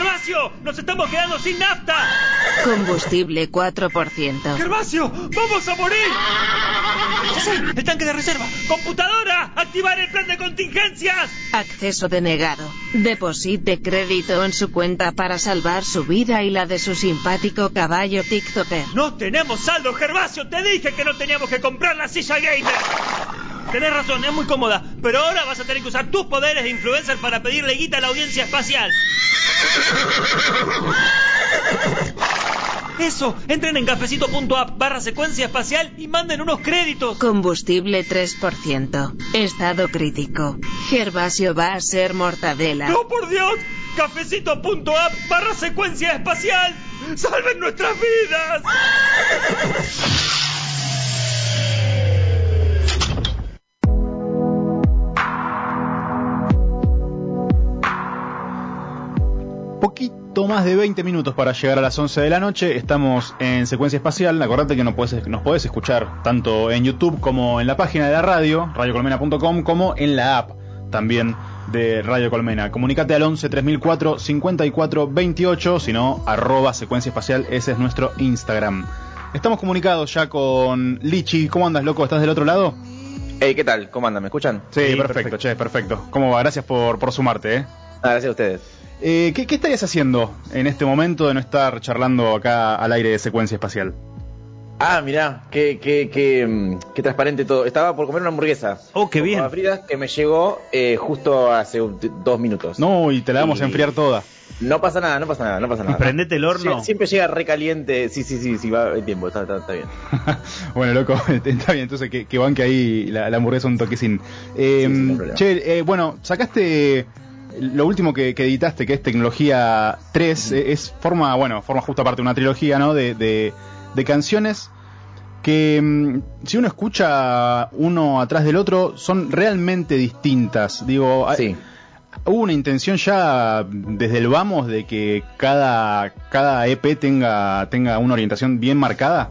¡Gervasio! ¡Nos estamos quedando sin nafta! Combustible 4%. ¡Gervasio! ¡Vamos a morir! ¡Ya sé! ¡El tanque de reserva! ¡Computadora! ¡Activar el plan de contingencias! Acceso denegado. Deposite crédito en su cuenta para salvar su vida y la de su simpático caballo TikToker. ¡No tenemos saldo, Gervasio! ¡Te dije que no teníamos que comprar la silla gamer! Tenés razón, es muy cómoda, pero ahora vas a tener que usar tus poderes de influencer para pedirle guita a la audiencia espacial. Eso, entren en cafecito.app barra secuencia espacial y manden unos créditos. Combustible 3%. Estado crítico. Gervasio va a ser mortadela. ¡No, por Dios! Cafecito.app barra secuencia espacial. ¡Salven nuestras vidas! Poquito más de 20 minutos para llegar a las 11 de la noche. Estamos en secuencia espacial. Acordate que nos podés, nos podés escuchar tanto en YouTube como en la página de la radio, radiocolmena.com, como en la app también de Radio Colmena. Comunicate al 11 3004 54 28, si no, arroba secuencia espacial, ese es nuestro Instagram. Estamos comunicados ya con Lichi. ¿Cómo andas, loco? ¿Estás del otro lado? Hey, ¿qué tal? ¿Cómo andan? ¿Me escuchan? Sí, perfecto, che, perfecto. ¿Cómo va? Gracias por, por sumarte, ¿eh? Ah, gracias a ustedes. Eh, ¿qué, ¿Qué estarías haciendo en este momento de no estar charlando acá al aire de secuencia espacial? Ah, mirá, qué, qué, qué, mm, qué transparente todo. Estaba por comer una hamburguesa. Oh, qué bien. fritas que me llegó eh, justo hace dos minutos. No, y te la vamos a enfriar toda. No pasa nada, no pasa nada, no pasa nada. Prendete el horno. Sie- Siempre llega recaliente. Sí, sí, sí, sí, va el tiempo, está, está, está bien. bueno, loco, está bien, entonces que, que banque ahí la, la hamburguesa un toquecín. Eh, Sí, sí, no hay problema. che, eh, bueno, sacaste lo último que, que editaste, que es Tecnología 3, eh, es forma, bueno, forma justo aparte de una trilogía, ¿no? De, de, de canciones que mm, si uno escucha uno atrás del otro son realmente distintas. Digo, hay- Sí. hubo una intención ya desde el vamos de que cada, cada EP tenga, tenga una orientación bien marcada.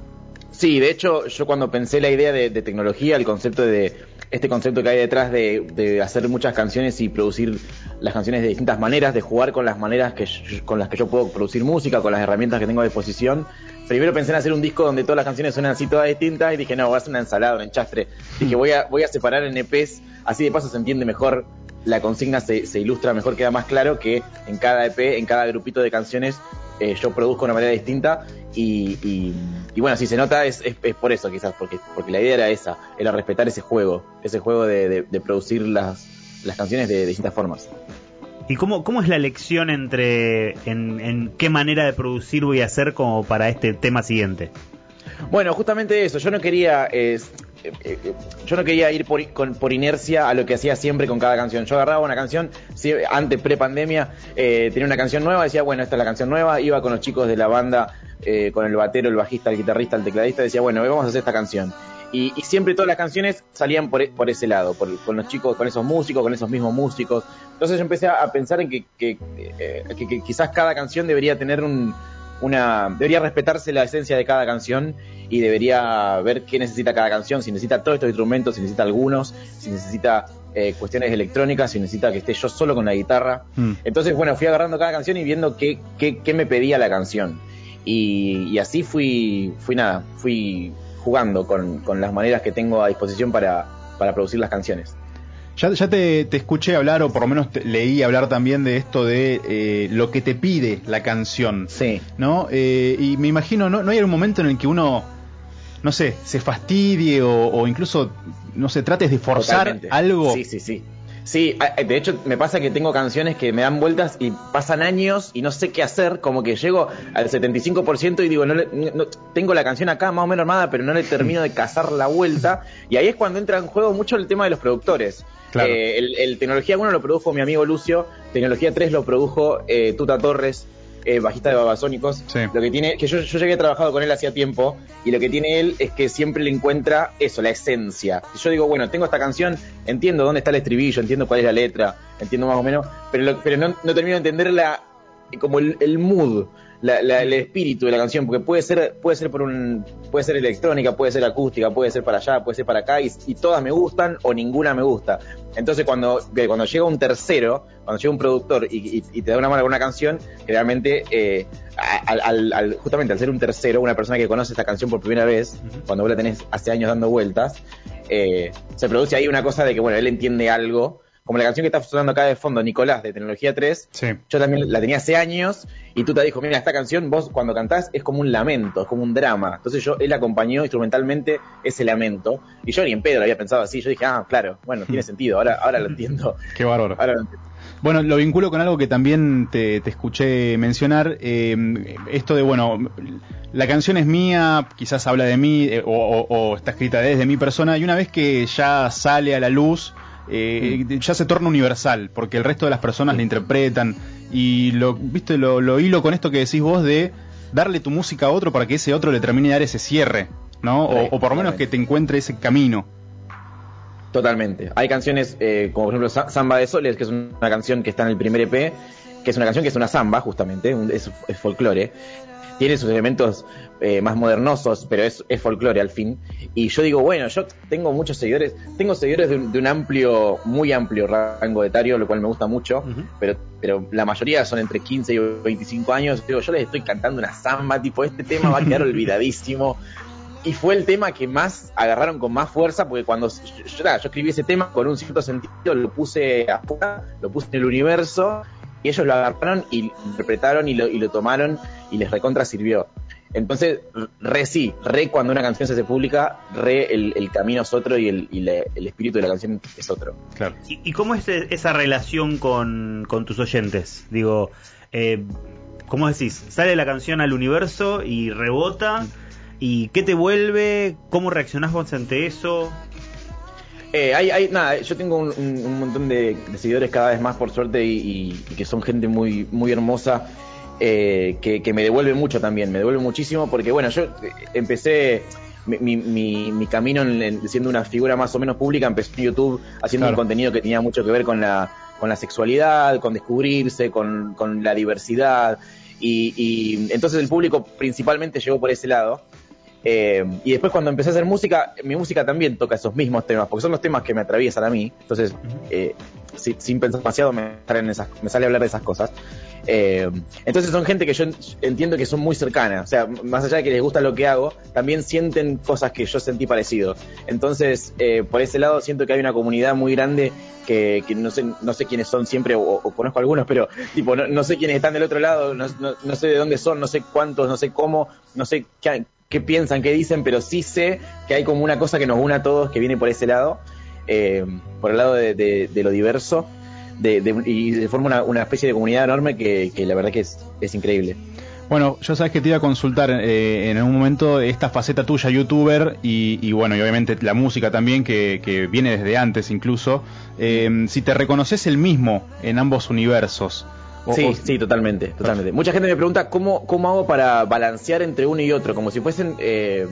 Sí, de hecho, yo cuando pensé la idea de, de tecnología, el concepto de este concepto que hay detrás de, hacer muchas canciones y producir las canciones de distintas maneras, de jugar con las maneras que yo- con las que yo puedo producir música, con las herramientas que tengo a disposición. Primero pensé en hacer un disco donde todas las canciones suenan así todas distintas y dije, no, voy a hacer una ensalada, un enchastre. Dije, voy a, voy a separar en EPs, así de paso se entiende mejor, la consigna se, se ilustra mejor, queda más claro que en cada EP, en cada grupito de canciones, eh, yo produzco de una manera distinta y, y- y bueno, si se nota es, es- es por eso quizás, porque, porque la idea era esa, era respetar ese juego, ese juego de, de- de producir las, las canciones de, de distintas formas. ¿Y cómo, cómo es la elección entre en, en qué manera de producir voy a hacer como para este tema siguiente? Bueno, justamente eso, yo no quería... eh, eh, eh, yo no quería ir por, por inercia a lo que hacía siempre con cada canción. Yo agarraba una canción, antes, pre-pandemia, eh, tenía una canción nueva, decía, bueno, esta es la canción nueva, iba con los chicos de la banda, eh, con el batero, el bajista, el guitarrista, el tecladista, decía, bueno, vamos a hacer esta canción. Y, y siempre todas las canciones salían por, e- por ese lado, por- con los chicos, con esos músicos, con esos mismos músicos. Entonces yo empecé a pensar en que, que, que- que quizás cada canción debería tener un, una debería respetarse la esencia de cada canción y debería ver qué necesita cada canción, si necesita todos estos instrumentos, si necesita algunos, si necesita eh, cuestiones electrónicas, si necesita que esté yo solo con la guitarra. Mm. Entonces, bueno, fui agarrando cada canción y viendo qué, qué, qué me pedía la canción. Y, y así fui, fui nada, fui jugando con, con las maneras que tengo a disposición para, para producir las canciones. Ya, ya te, te escuché hablar, o por lo menos te- leí hablar también de esto de eh, lo que te pide la canción, Sí. ¿no? Eh, y me imagino, ¿no, ¿no hay un momento en el que uno, no sé, se fastidie o, o incluso, no sé, trates de forzar Totalmente. algo? Sí, sí, sí. Sí, a- de hecho me pasa que tengo canciones que me dan vueltas y pasan años y no sé qué hacer, como que llego al 75% y digo, no, le- no- tengo la canción acá más o menos armada, pero no le termino de cazar la vuelta. Y ahí es cuando entra en juego mucho el tema de los productores. Claro. Eh, el, el Tecnología 1 lo produjo mi amigo Lucio, Tecnología 3 lo produjo eh, Tuta Torres, eh, bajista de Babasónicos. Sí. Lo que tiene, que yo, yo ya había trabajado con él hacía tiempo, y lo que tiene él es que siempre le encuentra eso, la esencia. Yo digo, bueno, tengo esta canción, entiendo dónde está el estribillo, entiendo cuál es la letra, entiendo más o menos, pero, lo- pero no, no termino de entender la, como el, el mood, la- la- el espíritu de la canción, porque puede ser, puede ser por un, puede ser electrónica, puede ser acústica, puede ser para allá, puede ser para acá, y, y todas me gustan o ninguna me gusta. Entonces cuando, que cuando llega un tercero, cuando llega un productor y, y- y te da una mano con una canción, generalmente, eh, al, al- al- justamente al ser un tercero, una persona que conoce esta canción por primera vez, cuando vos la tenés hace años dando vueltas, eh, se produce ahí una cosa de que, bueno, él entiende algo, como la canción que está sonando acá de fondo, Nicolás, de Tecnología 3, Sí. yo también la tenía hace años y tú te dijo, mira, esta canción vos cuando cantás es como un lamento, es como un drama. Entonces yo, él acompañó instrumentalmente ese lamento y yo ni en pedo lo había pensado así. Yo dije, ah, claro, bueno, tiene sentido, ahora, ahora lo entiendo. Qué bárbaro. Ahora lo entiendo. Bueno, lo vinculo con algo que también te, te escuché mencionar, eh, esto de, bueno, la canción es mía, quizás habla de mí eh, o, o- o está escrita desde mi persona, y una vez que ya sale a la luz, eh, ya se torna universal, porque el resto de las personas la interpretan, y lo, viste, lo, lo hilo con esto que decís vos de darle tu música a otro para que ese otro le termine de dar ese cierre, ¿no? O, o por lo menos que te encuentre ese camino. Totalmente. Hay canciones eh, como por ejemplo Sa- Samba de Soles, que es una canción que está en el primer EP, que es una canción que es una samba, justamente, un- es, es folclore. Tiene sus elementos eh, más modernosos, pero es, es folclore al fin. Y yo digo, bueno, yo tengo muchos seguidores, tengo seguidores de un, de un amplio, muy amplio rango etario, lo cual me gusta mucho, pero, pero la mayoría son entre 15 y 25 años. Digo, yo les estoy cantando una samba, tipo, este tema va a quedar olvidadísimo. Y fue el tema que más agarraron con más fuerza, porque cuando yo, yo- yo escribí ese tema con un cierto sentido, lo puse afuera, lo puse en el universo, y ellos lo agarraron y lo interpretaron y lo, y lo tomaron y les recontra sirvió. Entonces, re sí, re cuando una canción se hace pública, re el, el camino es otro y, el, y el espíritu de la canción es otro. Claro. ¿Y, y cómo es e- esa relación con, con tus oyentes? Digo, eh, ¿cómo decís? Sale la canción al universo y rebota. ¿Y qué te vuelve? ¿Cómo reaccionás vos ante eso? Eh, hay, hay, nada, yo tengo un, un- un montón de, de seguidores cada vez más por suerte y, y- y que son gente muy, muy hermosa eh, que, que me devuelve mucho también, me devuelve muchísimo porque bueno, yo eh, empecé mi, mi, mi- mi camino en- en- siendo una figura más o menos pública, empecé en YouTube haciendo Claro. un contenido que tenía mucho que ver con la, con la sexualidad, con descubrirse, con, con la diversidad y, y entonces el público principalmente llegó por ese lado. Eh, y después cuando empecé a hacer música, mi música también toca esos mismos temas, porque son los temas que me atraviesan a mí. Entonces, eh, si- sin pensar demasiado, me, traen esas, me sale a hablar de esas cosas. Eh, entonces son gente que yo en- entiendo que son muy cercanas. O sea, más allá de que les gusta lo que hago, también sienten cosas que yo sentí parecido. Entonces, eh, por ese lado, siento que hay una comunidad muy grande que, que no sé no sé quiénes son siempre, o, o conozco algunos, pero tipo, no, no sé quiénes están del otro lado, no, no- no sé de dónde son, no sé cuántos, no sé cómo, no sé qué, qué piensan, qué dicen, pero sí sé que hay como una cosa que nos une a todos que viene por ese lado, eh, por el lado de, de- de lo diverso, de, de- y se forma una, una especie de comunidad enorme que, que la verdad que es, es increíble. Bueno, yo sabes que te iba a consultar eh, en algún momento esta faceta tuya, youtuber, y, y bueno, y obviamente la música también, que, que viene desde antes incluso. Eh, si te reconoces el mismo en ambos universos. O- Sí, o- sí, totalmente, totalmente. Mucha gente me pregunta cómo, cómo hago para balancear entre uno y otro, como si fuesen, eh,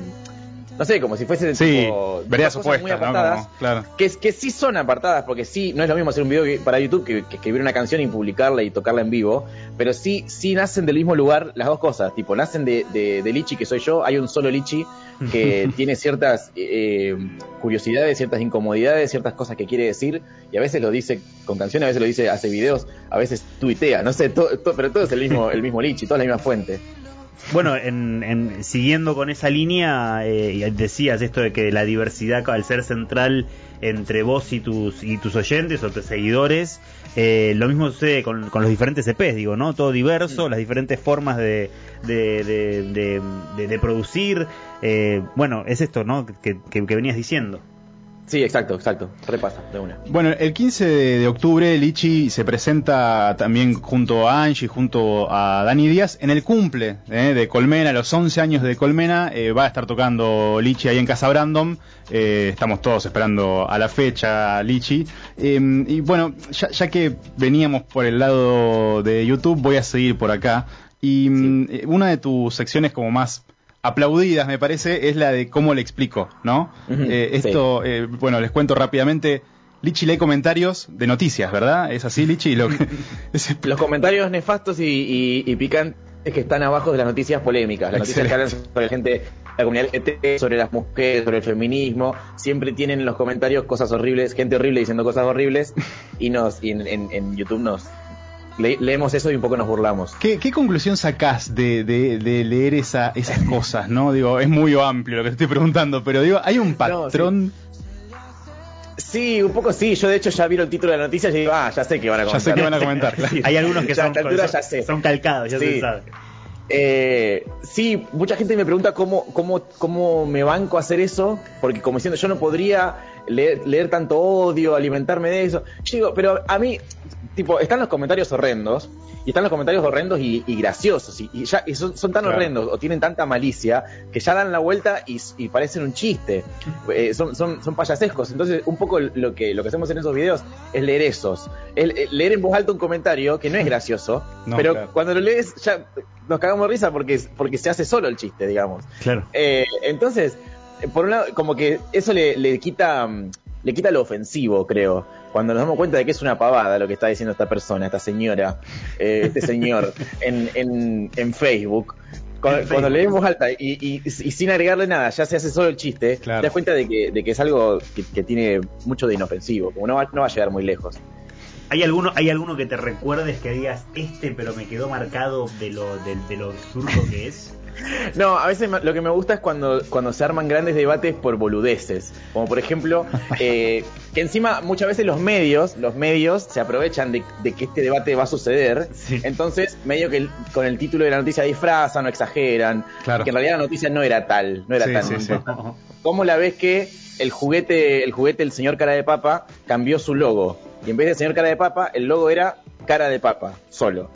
no sé, como si fuesen Sí, tipo, cosas muy ¿no? apartadas. Como- claro. Que, que sí son apartadas, porque sí, no es lo mismo hacer un video para YouTube que, que escribir una canción y publicarla y tocarla en vivo, pero sí, sí nacen del mismo lugar las dos cosas, tipo, nacen de, de, de Lichi, que soy yo, hay un solo Lichi que tiene ciertas eh, curiosidades, ciertas incomodidades, ciertas cosas que quiere decir, y a veces lo dice con canciones, a veces lo dice, hace videos, a veces tuitea, no sé, todo- pero todo es el mismo, el mismo Lichi, toda la misma fuente. Bueno, en, en- siguiendo con esa línea, eh, decías esto de que la diversidad al ser central entre vos y tus y tus oyentes o tus seguidores, eh, lo mismo sucede con, con los diferentes EPs, digo, ¿no? Todo diverso, las diferentes formas de, de, de, de- de- de producir. eh, bueno, es esto, ¿no? Que, que- que venías diciendo. Sí, exacto, exacto, repasa, de una. Bueno, el 15 de, octubre Lichi se presenta también junto a Angie, junto a Dani Díaz, en el cumple eh, de Colmena, los 11 años de Colmena, eh, va a estar tocando Lichi ahí en Casa Brandon, eh, estamos todos esperando a la fecha Lichi, Eh, y bueno, ya, ya que veníamos por el lado de YouTube, voy a seguir por acá, y mm, eh, una de tus secciones como más aplaudidas, me parece, es la de cómo le explico, ¿no? Eh, sí. esto, eh, bueno, les cuento rápidamente. Lichi lee comentarios de noticias, ¿verdad? ¿Es así, Lichi? Lo que- Los comentarios nefastos y, y- y picantes que están abajo de las noticias polémicas, las noticias que hablan sobre la gente, la comunidad LGBT, sobre las mujeres, sobre el feminismo, siempre tienen en los comentarios cosas horribles, gente horrible diciendo cosas horribles y nos y en, en- en YouTube nos le- leemos eso y un poco nos burlamos. ¿Qué, qué conclusión sacás de, de- de leer esa, esas cosas, no? Digo, es muy amplio lo que te estoy preguntando, pero digo, hay un patrón... Sí, un poco sí. Yo de hecho ya vi el título de la noticia y digo, ah, ya sé que van a Ya comentar. sé que van a comentar, claro. Sí. Hay algunos que Ya son, altura son, ya sé. son calcados, ya Sí. se sabe. Eh, sí, mucha gente me pregunta cómo, cómo, cómo me banco a hacer eso, porque como diciendo, yo no podría leer, leer tanto odio, alimentarme de eso. Yo digo, pero a mí, tipo, están los comentarios horrendos, y están los comentarios horrendos y, y graciosos, y, y ya y son, son tan Claro. horrendos o tienen tanta malicia que ya dan la vuelta y, parecen un chiste. Eh, son, son, son payasescos. Entonces, un poco lo que, lo que hacemos en esos videos es leer esos. Leer en voz alta un comentario que no es gracioso, No, pero claro. cuando lo lees ya nos cagamos de risa porque, porque se hace solo el chiste, digamos. Claro. Eh, entonces, por un lado, como que eso le, le quita mm, le quita lo ofensivo, creo. Cuando nos damos cuenta de que es una pavada lo que está diciendo esta persona, esta señora, eh, este señor, en, en, en Facebook. Cuando, En cuando Facebook. leemos alta y, y- y sin agregarle nada, ya se hace solo el chiste, Claro. te das cuenta de que, de que es algo que, que tiene mucho de inofensivo, como no va, no va a llegar muy lejos. ¿Hay alguno, ¿Hay alguno que te recuerdes que digas este, pero me quedó marcado de lo, de, de lo absurdo que es? No, a veces lo que me gusta es cuando, cuando se arman grandes debates por boludeces. Como por ejemplo, eh, que encima muchas veces los medios, los medios se aprovechan de, de que este debate va a suceder. Sí. Entonces, medio que el- con el título de la noticia disfrazan o exageran. Claro. Que en realidad la noticia no era tal, no era Sí, tan sí. ¿Cómo la ves que el juguete, el juguete, el señor cara de papa, cambió su logo? Y en vez de señor cara de papa, el logo era cara de papa, solo.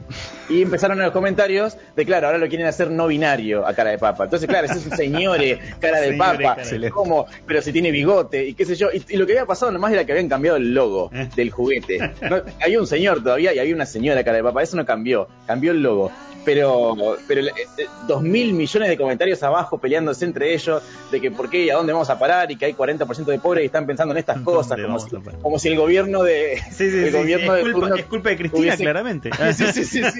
Y empezaron en los comentarios de, claro, ahora lo quieren hacer no binario a cara de papa. Entonces, claro, ese es un señore, cara de papa. cara de. ¿Cómo? Pero si tiene bigote y qué sé yo. Y, y lo que había pasado nomás era que habían cambiado el logo Eh. del juguete. No, había un señor todavía y había una señora cara de papa. Eso no cambió. Cambió el logo. Pero, pero eh, eh, dos mil millones de comentarios abajo peleándose entre ellos de que por qué y a dónde vamos a parar y que hay 40% de pobres y están pensando en estas cosas. ¿Dónde Como si, como el gobierno de, Sí, sí, el sí, gobierno es, de culpa, es culpa de Cristina, hubiese- claramente. Sí, sí, sí, sí.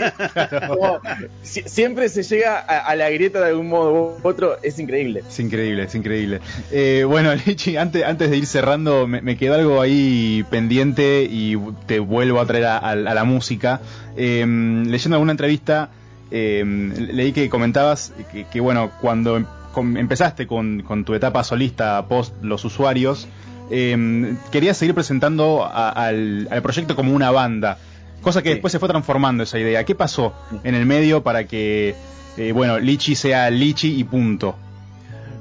Siempre se llega a, la grieta de algún modo u otro, es increíble. Es increíble, es increíble. Eh, bueno, Lichi, antes, antes de ir cerrando, me, me quedó algo ahí pendiente y te vuelvo a traer a, la música. Eh, leyendo alguna entrevista, eh, leí que comentabas que, bueno, cuando em- empezaste con, tu etapa solista post los usuarios, querías seguir presentando al proyecto como una banda. Cosa que Sí. después se fue transformando esa idea. ¿Qué pasó en el medio para que, eh, bueno, Lichi sea Lichi y punto?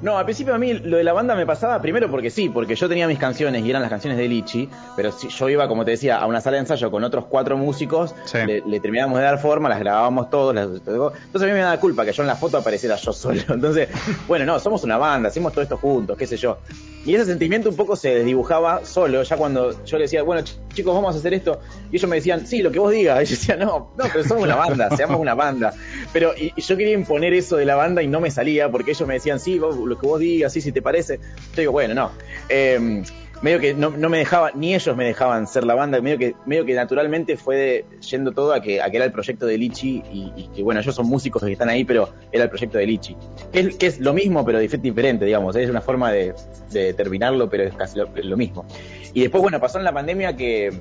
No, al principio a mí lo de la banda me pasaba primero porque sí, porque yo tenía mis canciones y eran las canciones de Lichi, pero si yo iba, como te decía, a una sala de ensayo con otros cuatro músicos, Sí. le, le terminábamos de dar forma, las grabábamos todos, las- entonces a mí me da culpa que yo en la foto apareciera yo solo. Entonces, bueno, no, somos una banda, hacemos todo esto juntos, qué sé yo. Y ese sentimiento un poco se desdibujaba solo, ya cuando yo le decía, bueno, ch- chicos, vamos a hacer esto, y ellos me decían, sí, lo que vos digas. Y yo decía, no, no, pero somos una banda, seamos una banda. Pero y, y yo quería imponer eso de la banda y no me salía, porque ellos me decían, sí, vos- lo que vos digas, sí, si te parece. Yo digo, bueno, no. Eh, medio que no, no me dejaba, ni ellos me dejaban ser la banda, medio que, medio que naturalmente fue de- yendo todo a que, a que era el proyecto de Lichi y, y que bueno, ellos son músicos que están ahí, pero era el proyecto de Lichi. Que es, que es lo mismo, pero dif- diferente, digamos, es una forma de, de terminarlo, pero es casi lo, lo mismo. Y después, bueno, pasó en la pandemia que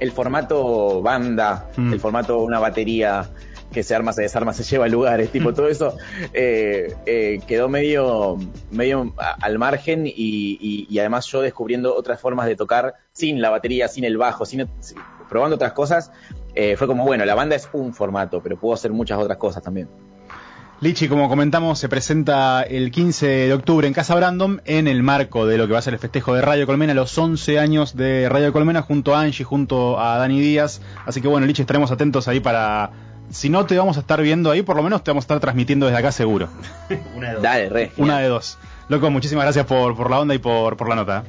el formato banda, Mm. el formato una batería que se arma, se desarma, se lleva a lugares, tipo todo eso, eh, eh, quedó medio, medio al margen y, y- además yo descubriendo otras formas de tocar sin la batería, sin el bajo, sin- probando otras cosas, eh, fue como, bueno, la banda es un formato, pero puedo hacer muchas otras cosas también. Lichi, como comentamos, se presenta el 15 de octubre en Casa Brandom en el marco de lo que va a ser el festejo de Radio Colmena, los 11 años de Radio Colmena, junto a Angie, junto a Dani Díaz. Así que bueno, Lichi, estaremos atentos ahí para... Si no te vamos a estar viendo ahí, por lo menos te vamos a estar transmitiendo desde acá seguro. Una de dos. Dale, re. Una de dos. Loco, muchísimas gracias por, por la onda y por, por la nota.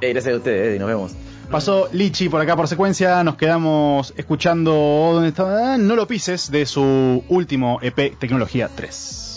Eh, gracias a ustedes, Eddie, nos vemos. Pasó Lichi por acá por secuencia, nos quedamos escuchando ¿dónde estaba? Ah, No lo pises de su último EP Tecnología 3.